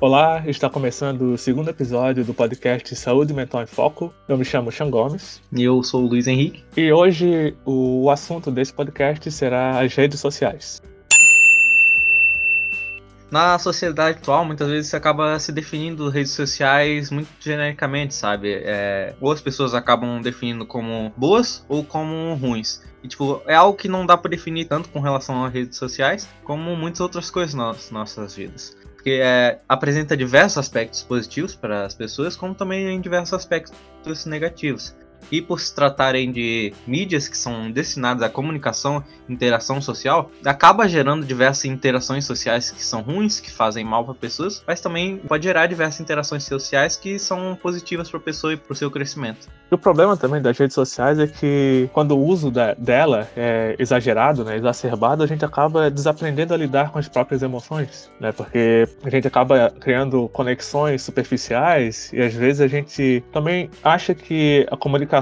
Olá, está começando o segundo episódio do podcast Saúde Mental em Foco. Eu me chamo Xan Gomes. E eu sou o Luiz Henrique. E hoje o assunto desse podcast será as redes sociais. Na sociedade atual, muitas vezes você acaba se definindo redes sociais muito genericamente, sabe? É, ou as pessoas acabam definindo como boas ou como ruins. E, tipo, é algo que não dá para definir tanto com relação às redes sociais, como muitas outras coisas nas nossas vidas porque é, apresenta diversos aspectos positivos para as pessoas, como também diversos aspectos negativos. E por se tratarem de mídias que são destinadas à comunicação interação social, acaba gerando diversas interações sociais que são ruins, que fazem mal para pessoas, mas também pode gerar diversas interações sociais que são positivas para a pessoa e para o seu crescimento. O problema também das redes sociais é que quando o uso da, dela é exagerado, né, exacerbado, a gente acaba desaprendendo a lidar com as próprias emoções, né? Porque a gente acaba criando conexões superficiais e às vezes a gente também acha que a comunicação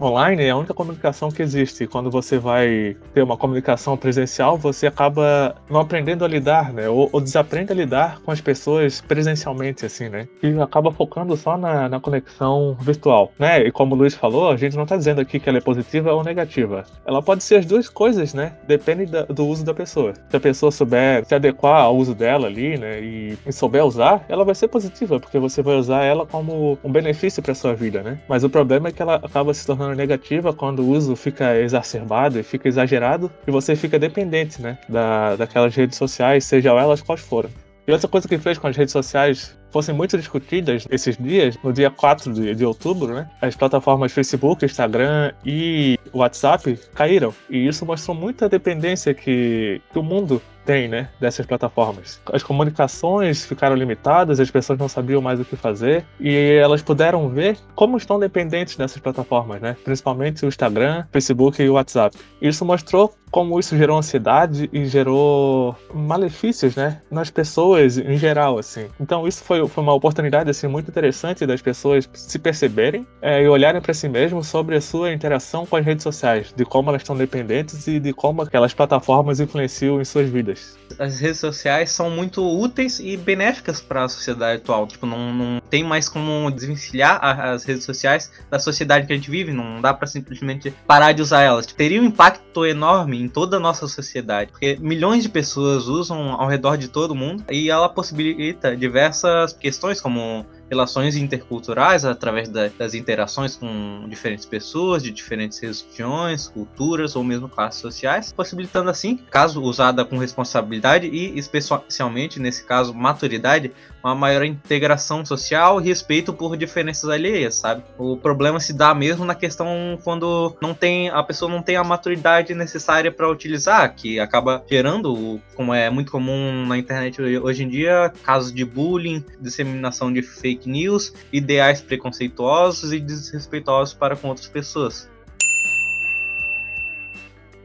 online é a única comunicação que existe. Quando você vai ter uma comunicação presencial, você acaba não aprendendo a lidar, né? Ou, ou desaprende a lidar com as pessoas presencialmente, assim, né? E acaba focando só na, na conexão virtual, né? como o Luiz falou, a gente não está dizendo aqui que ela é positiva ou negativa. Ela pode ser as duas coisas, né? Depende da, do uso da pessoa. Se a pessoa souber se adequar ao uso dela ali, né? E, e souber usar, ela vai ser positiva, porque você vai usar ela como um benefício para sua vida, né? Mas o problema é que ela acaba se tornando negativa quando o uso fica exacerbado e fica exagerado e você fica dependente, né? Da, daquelas redes sociais, seja elas quais forem. E outra coisa que fez com as redes sociais fossem muito discutidas esses dias, no dia 4 de, de outubro, né? As plataformas Facebook, Instagram e WhatsApp caíram. E isso mostrou muita dependência que, que o mundo tem, né, dessas plataformas. As comunicações ficaram limitadas, as pessoas não sabiam mais o que fazer e elas puderam ver como estão dependentes dessas plataformas, né, principalmente o Instagram, Facebook e WhatsApp. Isso mostrou como isso gerou ansiedade e gerou malefícios, né, nas pessoas em geral, assim. Então isso foi, foi uma oportunidade assim muito interessante das pessoas se perceberem é, e olharem para si mesmos sobre a sua interação com as redes sociais, de como elas estão dependentes e de como aquelas plataformas influenciam em suas vidas. As redes sociais são muito úteis e benéficas para a sociedade atual. Tipo, não, não tem mais como desvencilhar as redes sociais da sociedade que a gente vive. Não dá para simplesmente parar de usar elas. Teria um impacto enorme em toda a nossa sociedade, porque milhões de pessoas usam ao redor de todo mundo e ela possibilita diversas questões como relações interculturais através da, das interações com diferentes pessoas de diferentes religiões, culturas ou mesmo classes sociais, possibilitando assim, caso usada com responsabilidade e especialmente nesse caso maturidade, uma maior integração social e respeito por diferenças alheias, sabe? O problema se dá mesmo na questão quando não tem a pessoa não tem a maturidade necessária para utilizar, que acaba gerando, como é muito comum na internet hoje em dia, casos de bullying, disseminação de fake news, ideais preconceituosos e desrespeitosos para com outras pessoas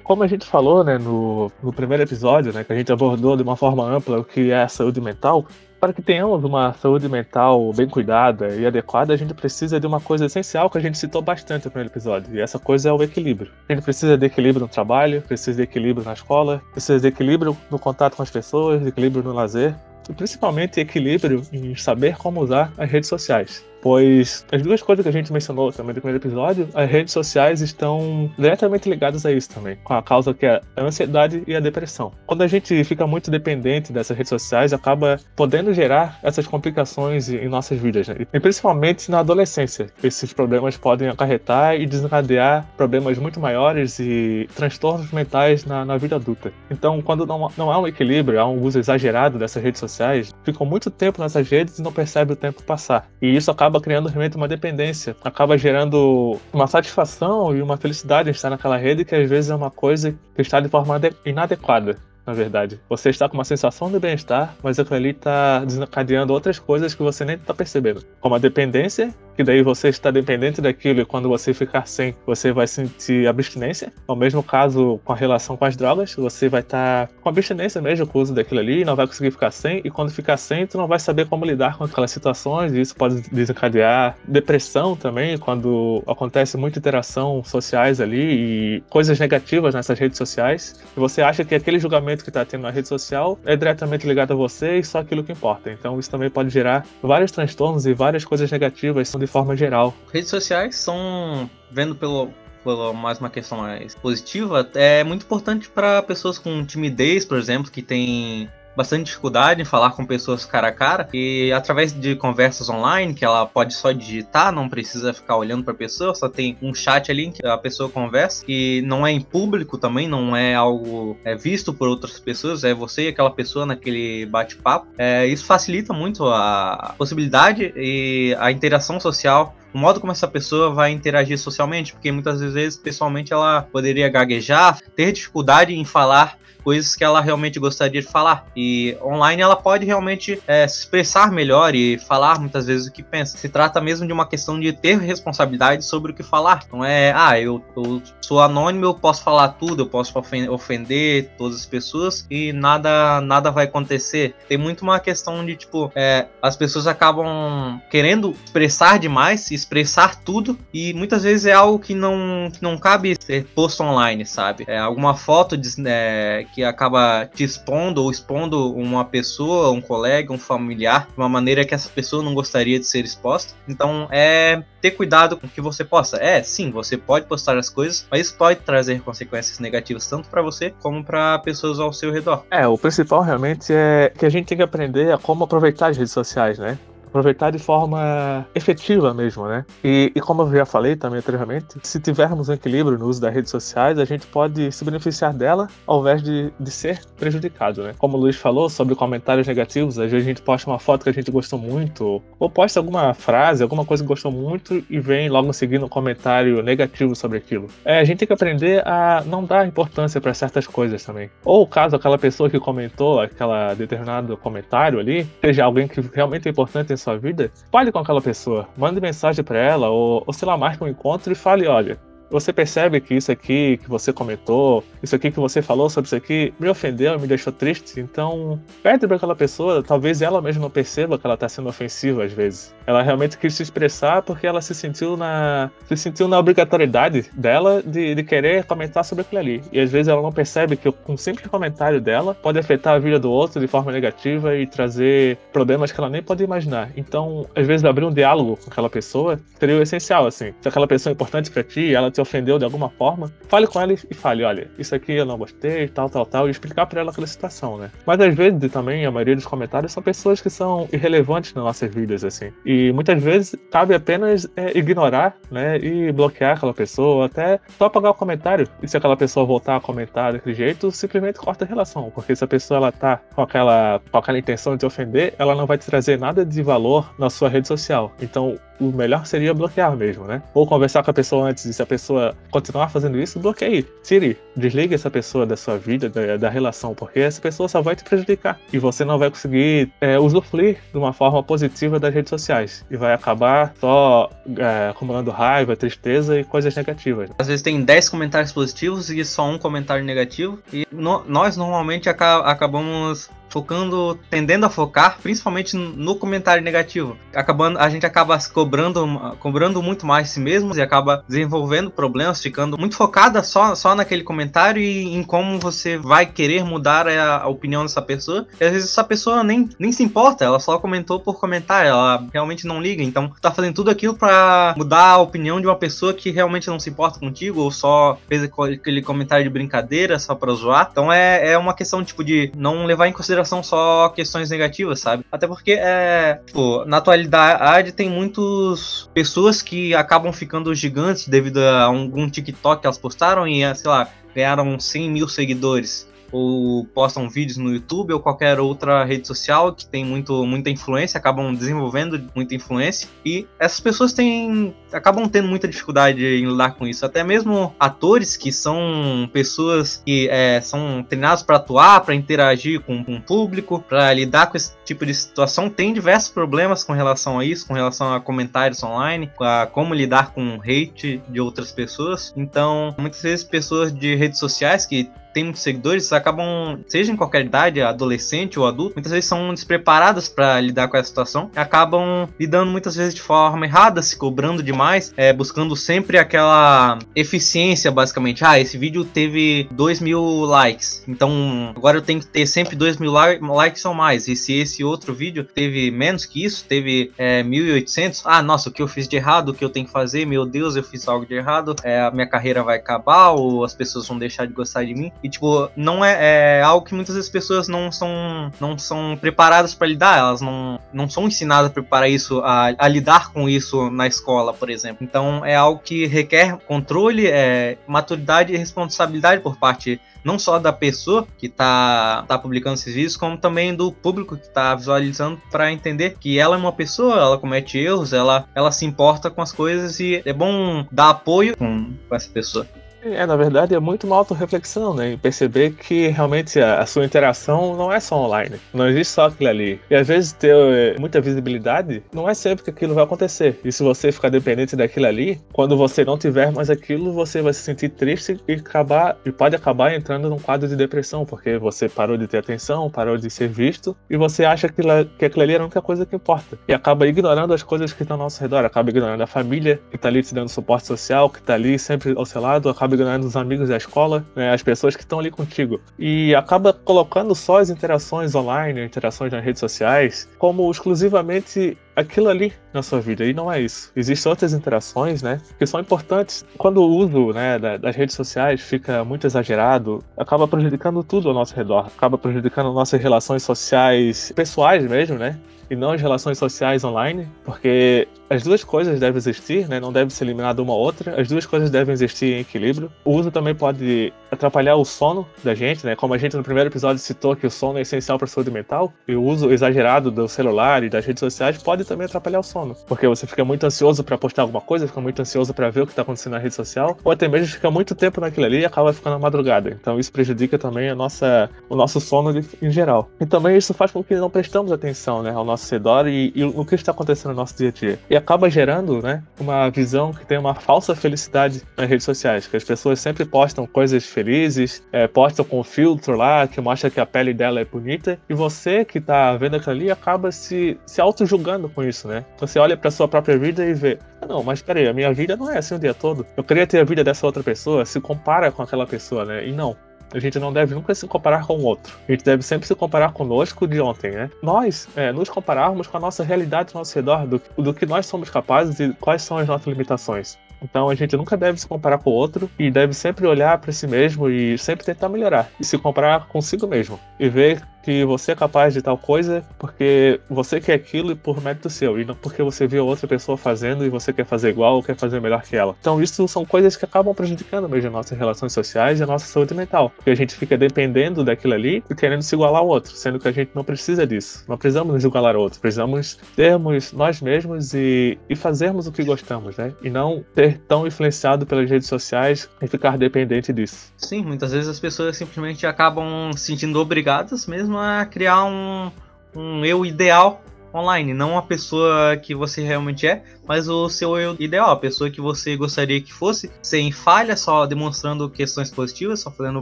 como a gente falou né, no, no primeiro episódio, né, que a gente abordou de uma forma ampla o que é a saúde mental, para que tenhamos uma saúde mental bem cuidada e adequada, a gente precisa de uma coisa essencial que a gente citou bastante no primeiro episódio, e essa coisa é o equilíbrio. A gente precisa de equilíbrio no trabalho, precisa de equilíbrio na escola, precisa de equilíbrio no contato com as pessoas, de equilíbrio no lazer, e principalmente equilíbrio em saber como usar as redes sociais pois as duas coisas que a gente mencionou também no primeiro episódio, as redes sociais estão diretamente ligadas a isso também, com a causa que é a ansiedade e a depressão. Quando a gente fica muito dependente dessas redes sociais, acaba podendo gerar essas complicações em nossas vidas, né? e principalmente na adolescência. Esses problemas podem acarretar e desencadear problemas muito maiores e transtornos mentais na, na vida adulta. Então, quando não, não há um equilíbrio, há um uso exagerado dessas redes sociais, ficam muito tempo nessas redes e não percebe o tempo passar. E isso acaba acaba criando realmente uma dependência, acaba gerando uma satisfação e uma felicidade em estar naquela rede que às vezes é uma coisa que está de forma inadequada na verdade. Você está com uma sensação de bem-estar, mas aquilo ali está desencadeando outras coisas que você nem está percebendo, como a dependência que daí você está dependente daquilo e quando você ficar sem, você vai sentir abstinência. É o mesmo caso com a relação com as drogas, você vai estar tá com abstinência mesmo com o uso daquilo ali, não vai conseguir ficar sem, e quando ficar sem, tu não vai saber como lidar com aquelas situações, e isso pode desencadear depressão também, quando acontece muita interação sociais ali e coisas negativas nessas redes sociais, e você acha que aquele julgamento que está tendo na rede social é diretamente ligado a você e só aquilo que importa. Então isso também pode gerar vários transtornos e várias coisas negativas de forma geral. Redes sociais são, vendo pelo, pela mais uma questão mais positiva, é muito importante para pessoas com timidez, por exemplo, que tem bastante dificuldade em falar com pessoas cara a cara e através de conversas online que ela pode só digitar, não precisa ficar olhando para a pessoa, só tem um chat ali que a pessoa conversa e não é em público também, não é algo é, visto por outras pessoas, é você e aquela pessoa naquele bate-papo. É, isso facilita muito a possibilidade e a interação social o modo como essa pessoa vai interagir socialmente, porque muitas vezes, pessoalmente, ela poderia gaguejar, ter dificuldade em falar coisas que ela realmente gostaria de falar. E online ela pode realmente é, se expressar melhor e falar muitas vezes o que pensa. Se trata mesmo de uma questão de ter responsabilidade sobre o que falar. Não é, ah, eu, eu sou anônimo, eu posso falar tudo, eu posso ofender todas as pessoas e nada, nada vai acontecer. Tem muito uma questão de, tipo, é, as pessoas acabam querendo expressar demais, expressar tudo, e muitas vezes é algo que não, que não cabe ser posto online, sabe? É alguma foto de, é, que acaba te expondo ou expondo uma pessoa, um colega, um familiar, de uma maneira que essa pessoa não gostaria de ser exposta. Então é ter cuidado com o que você posta. É, sim, você pode postar as coisas, mas isso pode trazer consequências negativas tanto para você como para pessoas ao seu redor. É, o principal realmente é que a gente tem que aprender a como aproveitar as redes sociais, né? Aproveitar de forma efetiva mesmo, né? E, e, como eu já falei também anteriormente, se tivermos um equilíbrio no uso das redes sociais, a gente pode se beneficiar dela ao invés de, de ser prejudicado, né? Como o Luiz falou sobre comentários negativos, às vezes a gente posta uma foto que a gente gostou muito, ou posta alguma frase, alguma coisa que gostou muito e vem logo seguindo um comentário negativo sobre aquilo. É, a gente tem que aprender a não dar importância para certas coisas também. Ou caso aquela pessoa que comentou aquela determinado comentário ali seja alguém que realmente é importante sua vida, fale com aquela pessoa, mande mensagem para ela, ou, ou sei lá, marque um encontro e fale: olha, você percebe que isso aqui que você comentou, isso aqui que você falou sobre isso aqui, me ofendeu, me deixou triste. Então, pede para aquela pessoa, talvez ela mesma não perceba que ela está sendo ofensiva às vezes. Ela realmente quis se expressar porque ela se sentiu na se sentiu na obrigatoriedade dela de, de querer comentar sobre aquilo ali. E às vezes ela não percebe que um simples comentário dela pode afetar a vida do outro de forma negativa e trazer problemas que ela nem pode imaginar. Então, às vezes abrir um diálogo com aquela pessoa seria o essencial assim. Se aquela pessoa é importante para ti, ela te ofendeu de alguma forma, fale com ela e fale, olha, isso aqui eu não gostei, tal, tal, tal, e explicar para ela aquela situação, né? Mas às vezes também a maioria dos comentários são pessoas que são irrelevantes nas nossas vidas, assim. E muitas vezes cabe apenas é, ignorar, né, e bloquear aquela pessoa, até só apagar o comentário. E se aquela pessoa voltar a comentar daquele jeito, simplesmente corta a relação, porque se a pessoa ela tá com aquela, com aquela intenção de te ofender, ela não vai te trazer nada de valor na sua rede social. Então, o melhor seria bloquear mesmo, né? Ou conversar com a pessoa antes, se a pessoa continuar fazendo isso, bloqueie. Tire, desligue essa pessoa da sua vida, da, da relação, porque essa pessoa só vai te prejudicar. E você não vai conseguir é, usufruir de uma forma positiva das redes sociais. E vai acabar só é, acumulando raiva, tristeza e coisas negativas. Às vezes tem 10 comentários positivos e só um comentário negativo. E no, nós normalmente acabamos focando, tendendo a focar principalmente no comentário negativo. Acabando, a gente acaba cobrando, cobrando muito mais si mesmo e acaba desenvolvendo problemas, ficando muito focada só, só naquele comentário e em como você vai querer mudar a, a opinião dessa pessoa. E às vezes essa pessoa nem, nem se importa, ela só comentou por comentar, ela realmente não liga. Então tá fazendo tudo aquilo para mudar a opinião de uma pessoa que realmente não se importa contigo ou só fez aquele comentário de brincadeira só para zoar. Então é, é uma questão tipo de não levar em consideração consideração só questões negativas, sabe? Até porque, é, tipo, na atualidade tem muitas pessoas que acabam ficando gigantes devido a algum TikTok que elas postaram e, sei lá, ganharam 100 mil seguidores. Ou postam vídeos no YouTube ou qualquer outra rede social que tem muito, muita influência, acabam desenvolvendo muita influência e essas pessoas têm acabam tendo muita dificuldade em lidar com isso. Até mesmo atores que são pessoas que é, são treinados para atuar, para interagir com, com o público, para lidar com esse tipo de situação, tem diversos problemas com relação a isso, com relação a comentários online, a como lidar com hate de outras pessoas. Então, muitas vezes pessoas de redes sociais que tem muitos seguidores acabam, seja em qualquer idade, adolescente ou adulto, muitas vezes são despreparadas para lidar com essa situação acabam lidando muitas vezes de forma errada, se cobrando demais, é, buscando sempre aquela eficiência, basicamente. Ah, esse vídeo teve 2 mil likes, então agora eu tenho que ter sempre 2 mil likes ou mais. E se esse outro vídeo teve menos que isso, teve é, 1.800, ah, nossa, o que eu fiz de errado, o que eu tenho que fazer, meu Deus, eu fiz algo de errado, é, a minha carreira vai acabar ou as pessoas vão deixar de gostar de mim. E, tipo, não é, é algo que muitas vezes as pessoas não são, não são preparadas para lidar. Elas não, não são ensinadas a preparar isso, a, a, lidar com isso na escola, por exemplo. Então, é algo que requer controle, é, maturidade e responsabilidade por parte não só da pessoa que está tá publicando esses vídeos, como também do público que está visualizando para entender que ela é uma pessoa, ela comete erros, ela, ela se importa com as coisas e é bom dar apoio com, com essa pessoa. É, na verdade, é muito uma autorreflexão, né? Perceber que realmente a, a, sua interação não é só online. Não existe só aquilo ali. E às vezes ter é, muita visibilidade não é sempre que aquilo vai acontecer. E se você ficar dependente daquilo ali, quando você não tiver mais aquilo, você vai se sentir triste e acabar e pode acabar entrando num quadro de depressão, porque você parou de ter atenção, parou de ser visto, e você acha que, que aquilo ali é a única coisa que importa. E acaba ignorando as coisas que estão ao nosso redor, acaba ignorando a família que está ali te dando suporte social, que está ali sempre ao seu lado, acaba ignorando os amigos da escola, né, as pessoas que estão ali contigo. E acaba colocando só as interações online, interações nas redes sociais, como exclusivamente aquilo ali na sua vida. E não é isso. Existem outras interações, né, que são importantes. Quando o uso, né, das redes sociais fica muito exagerado, acaba prejudicando tudo ao nosso redor. Acaba prejudicando nossas relações sociais, pessoais mesmo, né? e não as relações sociais online, porque as duas coisas devem existir, né? não deve ser eliminada uma ou outra, as duas coisas devem existir em equilíbrio. O uso também pode atrapalhar o sono da gente, né? como a gente no primeiro episódio citou que o sono é essencial para a saúde mental, e o uso exagerado do celular e das redes sociais pode também atrapalhar o sono, porque você fica muito ansioso para postar alguma coisa, fica muito ansioso para ver o que está acontecendo na rede social, ou até mesmo fica muito tempo naquilo ali e acaba ficando na madrugada. Então isso prejudica também a nossa, o nosso sono em geral. E também isso faz com que não prestamos atenção né, ao nosso redor e, e o que está acontecendo no nosso dia a dia. E acaba gerando né, uma visão que tem uma falsa felicidade nas redes sociais, que as pessoas sempre postam coisas felizes, é, postam com filtro lá que mostra que a pele dela é bonita, e você que está vendo aquilo ali acaba se, se auto-julgando com isso, né? Você olha para sua própria vida e vê, ah, não, mas peraí, a minha vida não é assim o dia todo. Eu queria ter a vida dessa outra pessoa, se compara com aquela pessoa, né? E não, a gente não deve nunca se comparar com o outro. A gente deve sempre se comparar conosco de ontem, né? Nós é, nos compararmos com a nossa realidade ao nosso redor, do, do que nós somos capazes e quais são as nossas limitações. Então a gente nunca deve se comparar com o outro e deve sempre olhar para si mesmo e sempre tentar melhorar e se comparar consigo mesmo e ver que você é capaz de tal coisa porque você quer aquilo e por mérito seu, e não porque você viu outra pessoa fazendo e você quer fazer igual ou quer fazer melhor que ela. Então isso são coisas que acabam prejudicando mesmo as nossas relações sociais e a nossa saúde mental, porque a gente fica dependendo daquilo ali e querendo se igualar ao outro, sendo que a gente não precisa disso. Não precisamos nos igualar ao outro, precisamos termos nós mesmos e, e fazermos o que gostamos, né? E não ser tão influenciado pelas redes sociais e ficar dependente disso. Sim, muitas vezes as pessoas simplesmente acabam se sentindo obrigadas mesmo a criar um, um eu ideal online, não a pessoa que você realmente é, mas o seu eu ideal, a pessoa que você gostaria que fosse, sem falha, só demonstrando questões positivas, só fazendo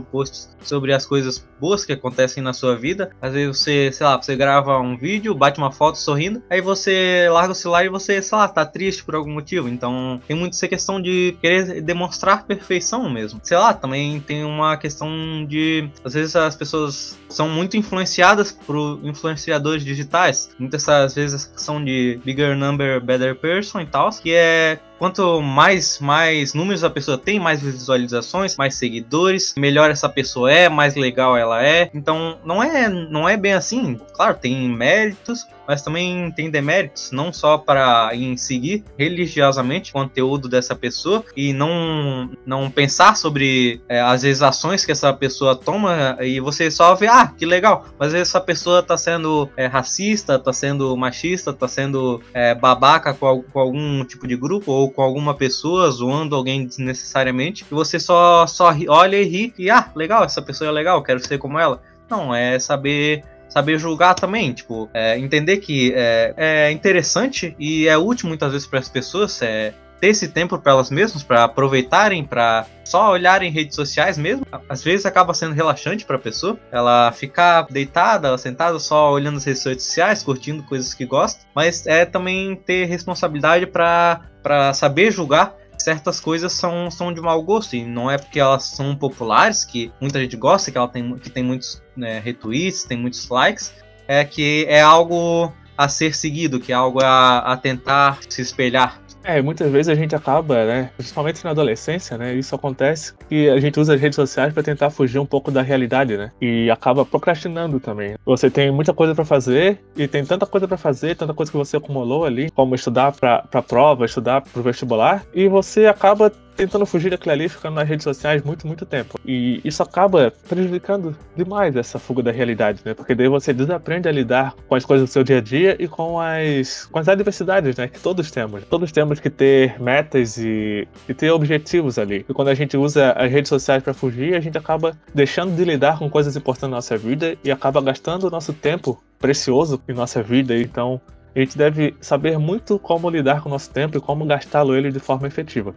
posts sobre as coisas boas que acontecem na sua vida. Às vezes você, sei lá, você grava um vídeo, bate uma foto sorrindo, aí você larga o celular e você, sei lá, tá triste por algum motivo. Então tem muito essa questão de querer demonstrar perfeição mesmo. Sei lá, também tem uma questão de. Às vezes as pessoas são muito influenciadas por influenciadores digitais. Muitas vezes essa questão de bigger number, better person e tal, que é quanto mais, mais números a pessoa tem, mais visualizações, mais seguidores, melhor essa pessoa é, mais legal ela é. Então não é, não é bem assim. Claro, tem méritos, mas também tem deméritos, não só para em seguir religiosamente o conteúdo dessa pessoa e não, não pensar sobre é, vezes ações que essa pessoa toma e você só vê, ah, que legal, mas às essa pessoa tá sendo é, racista, tá sendo machista, tá sendo é, babaca com, com, algum tipo de grupo ou com alguma pessoa zoando alguém desnecessariamente e você só, só olha e ri e ah, legal, essa pessoa é legal, quero ser como ela. Não, é saber saber julgar também, tipo, é, entender que é, é, interessante e é útil muitas vezes para as pessoas é, ter esse tempo para elas mesmas, para aproveitarem, para só olharem redes sociais mesmo. Às vezes acaba sendo relaxante para a pessoa, ela ficar deitada, sentada só olhando as redes sociais, curtindo coisas que gosta, mas é também ter responsabilidade para saber julgar certas coisas são, são de mau gosto. E não é porque elas são populares, que muita gente gosta, que ela tem, que tem muitos né, retweets, tem muitos likes, é que é algo a ser seguido, que é algo a, a tentar se espelhar. É, muitas vezes a gente acaba, né, principalmente na adolescência, né, isso acontece que a gente usa as redes sociais para tentar fugir um pouco da realidade, né, e acaba procrastinando também. Você tem muita coisa para fazer e tem tanta coisa para fazer, tanta coisa que você acumulou ali, como estudar para prova, estudar para o vestibular, e você acaba tentando fugir daquilo ali, ficando nas redes sociais muito, muito tempo. E isso acaba prejudicando demais essa fuga da realidade, né? Porque daí você desaprende a lidar com as coisas do seu dia a dia e com as, com as adversidades, né? Que todos temos. Todos temos que ter metas e, e ter objetivos ali. E quando a gente usa as redes sociais para fugir, a gente acaba deixando de lidar com coisas importantes na nossa vida e acaba gastando o nosso tempo precioso em nossa vida. Então, a gente deve saber muito como lidar com o nosso tempo e como gastá-lo ele de forma efetiva.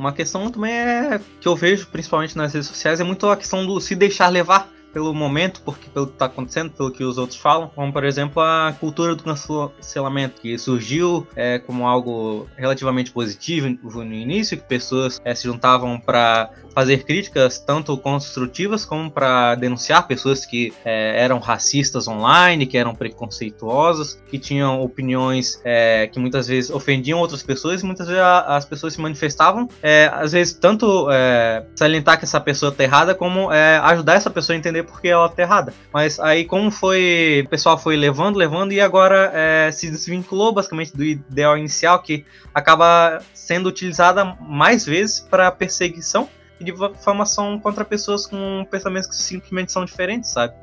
Uma questão também é que eu vejo, principalmente nas redes sociais, é muito a questão do se deixar levar pelo momento, porque pelo que está acontecendo, pelo que os outros falam, como por exemplo a cultura do cancelamento, que surgiu é, como algo relativamente positivo no início, que pessoas é, se juntavam para fazer críticas tanto construtivas como para denunciar pessoas que é, eram racistas online, que eram preconceituosas, que tinham opiniões é, que muitas vezes ofendiam outras pessoas e muitas vezes a, as pessoas se manifestavam, é, às vezes tanto é, salientar que essa pessoa está errada como ajudar essa pessoa a entender porque ela está errada. Mas aí como foi, o pessoal foi levando, levando e agora é, se desvinculou basicamente do ideal inicial que acaba sendo utilizada mais vezes para perseguição e difamação contra pessoas com pensamentos que simplesmente são diferentes, sabe?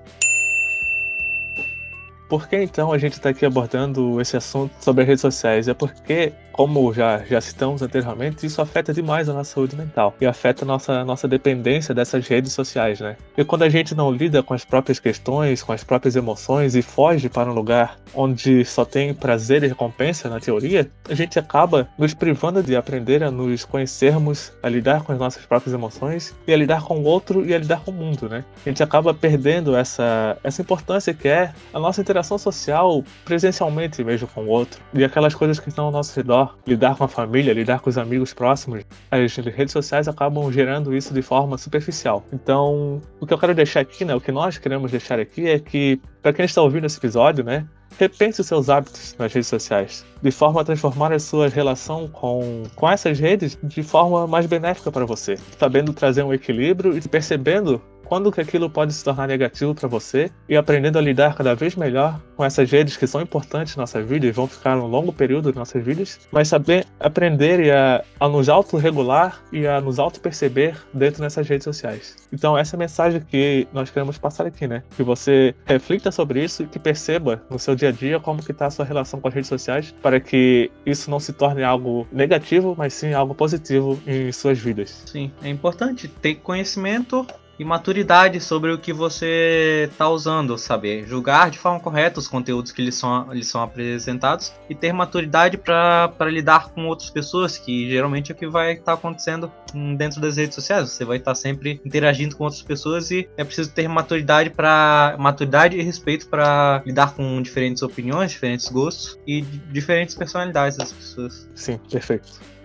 Por que então a gente está aqui abordando esse assunto sobre as redes sociais? É porque como já, já citamos anteriormente, isso afeta demais a nossa saúde mental e afeta a nossa, nossa dependência dessas redes sociais, né? E quando a gente não lida com as próprias questões, com as próprias emoções e foge para um lugar onde só tem prazer e recompensa na teoria, a gente acaba nos privando de aprender a nos conhecermos, a lidar com as nossas próprias emoções e a lidar com o outro e a lidar com o mundo, né? A gente acaba perdendo essa, essa importância que é a nossa interação social presencialmente mesmo com o outro e aquelas coisas que estão ao nosso redor lidar com a família, lidar com os amigos próximos, as redes sociais acabam gerando isso de forma superficial. Então, o que eu quero deixar aqui, né, o que nós queremos deixar aqui é que, para quem está ouvindo esse episódio, né, repense os seus hábitos nas redes sociais, de forma a transformar a sua relação com, com essas redes de forma mais benéfica para você, sabendo trazer um equilíbrio e percebendo quando que aquilo pode se tornar negativo para você e aprendendo a lidar cada vez melhor com essas redes que são importantes na nossa vida e vão ficar um longo período nas nossas vidas, mas saber aprender a, a nos autorregular e a nos auto-perceber dentro dessas redes sociais. Então essa é a mensagem que nós queremos passar aqui, né? Que você reflita sobre isso e que perceba no seu dia a dia como que está a sua relação com as redes sociais para que isso não se torne algo negativo, mas sim algo positivo em suas vidas. Sim, é importante ter conhecimento e maturidade sobre o que você está usando, saber julgar de forma correta os conteúdos que lhes são, lhes são apresentados e ter maturidade para lidar com outras pessoas, que geralmente é o que vai estar tá acontecendo dentro das redes sociais. Você vai estar tá sempre interagindo com outras pessoas e é preciso ter maturidade para maturidade e respeito para lidar com diferentes opiniões, diferentes gostos e diferentes personalidades das pessoas. Sim, perfeito.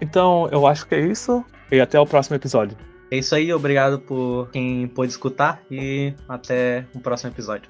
Então, eu acho que é isso. E até o próximo episódio. É isso aí, obrigado por quem pôde escutar e até o próximo episódio.